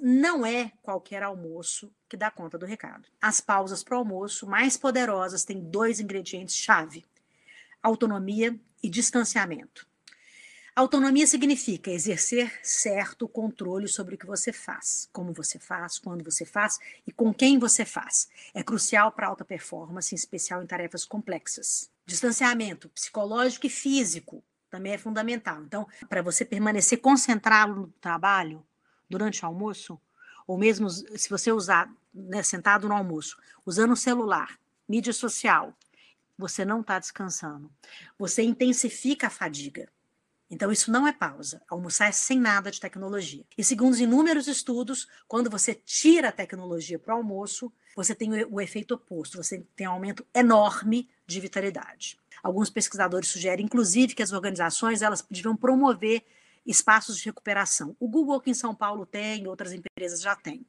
não é qualquer almoço que dá conta do recado. As pausas para o almoço mais poderosas têm dois ingredientes-chave: autonomia e distanciamento. Autonomia significa exercer certo controle sobre o que você faz, como você faz, quando você faz e com quem você faz. É crucial para alta performance, em especial em tarefas complexas. Distanciamento psicológico e físico também é fundamental. Então, para você permanecer concentrado no trabalho durante o almoço, ou mesmo se você usar né, sentado no almoço, usando o celular, mídia social, você não está descansando. Você intensifica a fadiga. Então, isso não é pausa. Almoçar é sem nada de tecnologia. E segundo os inúmeros estudos, quando você tira a tecnologia para o almoço, você tem o, efeito oposto, você tem um aumento enorme de vitalidade. Alguns pesquisadores sugerem, inclusive, que as organizações elas deviam promover espaços de recuperação. O Google aqui em São Paulo tem, outras empresas já têm.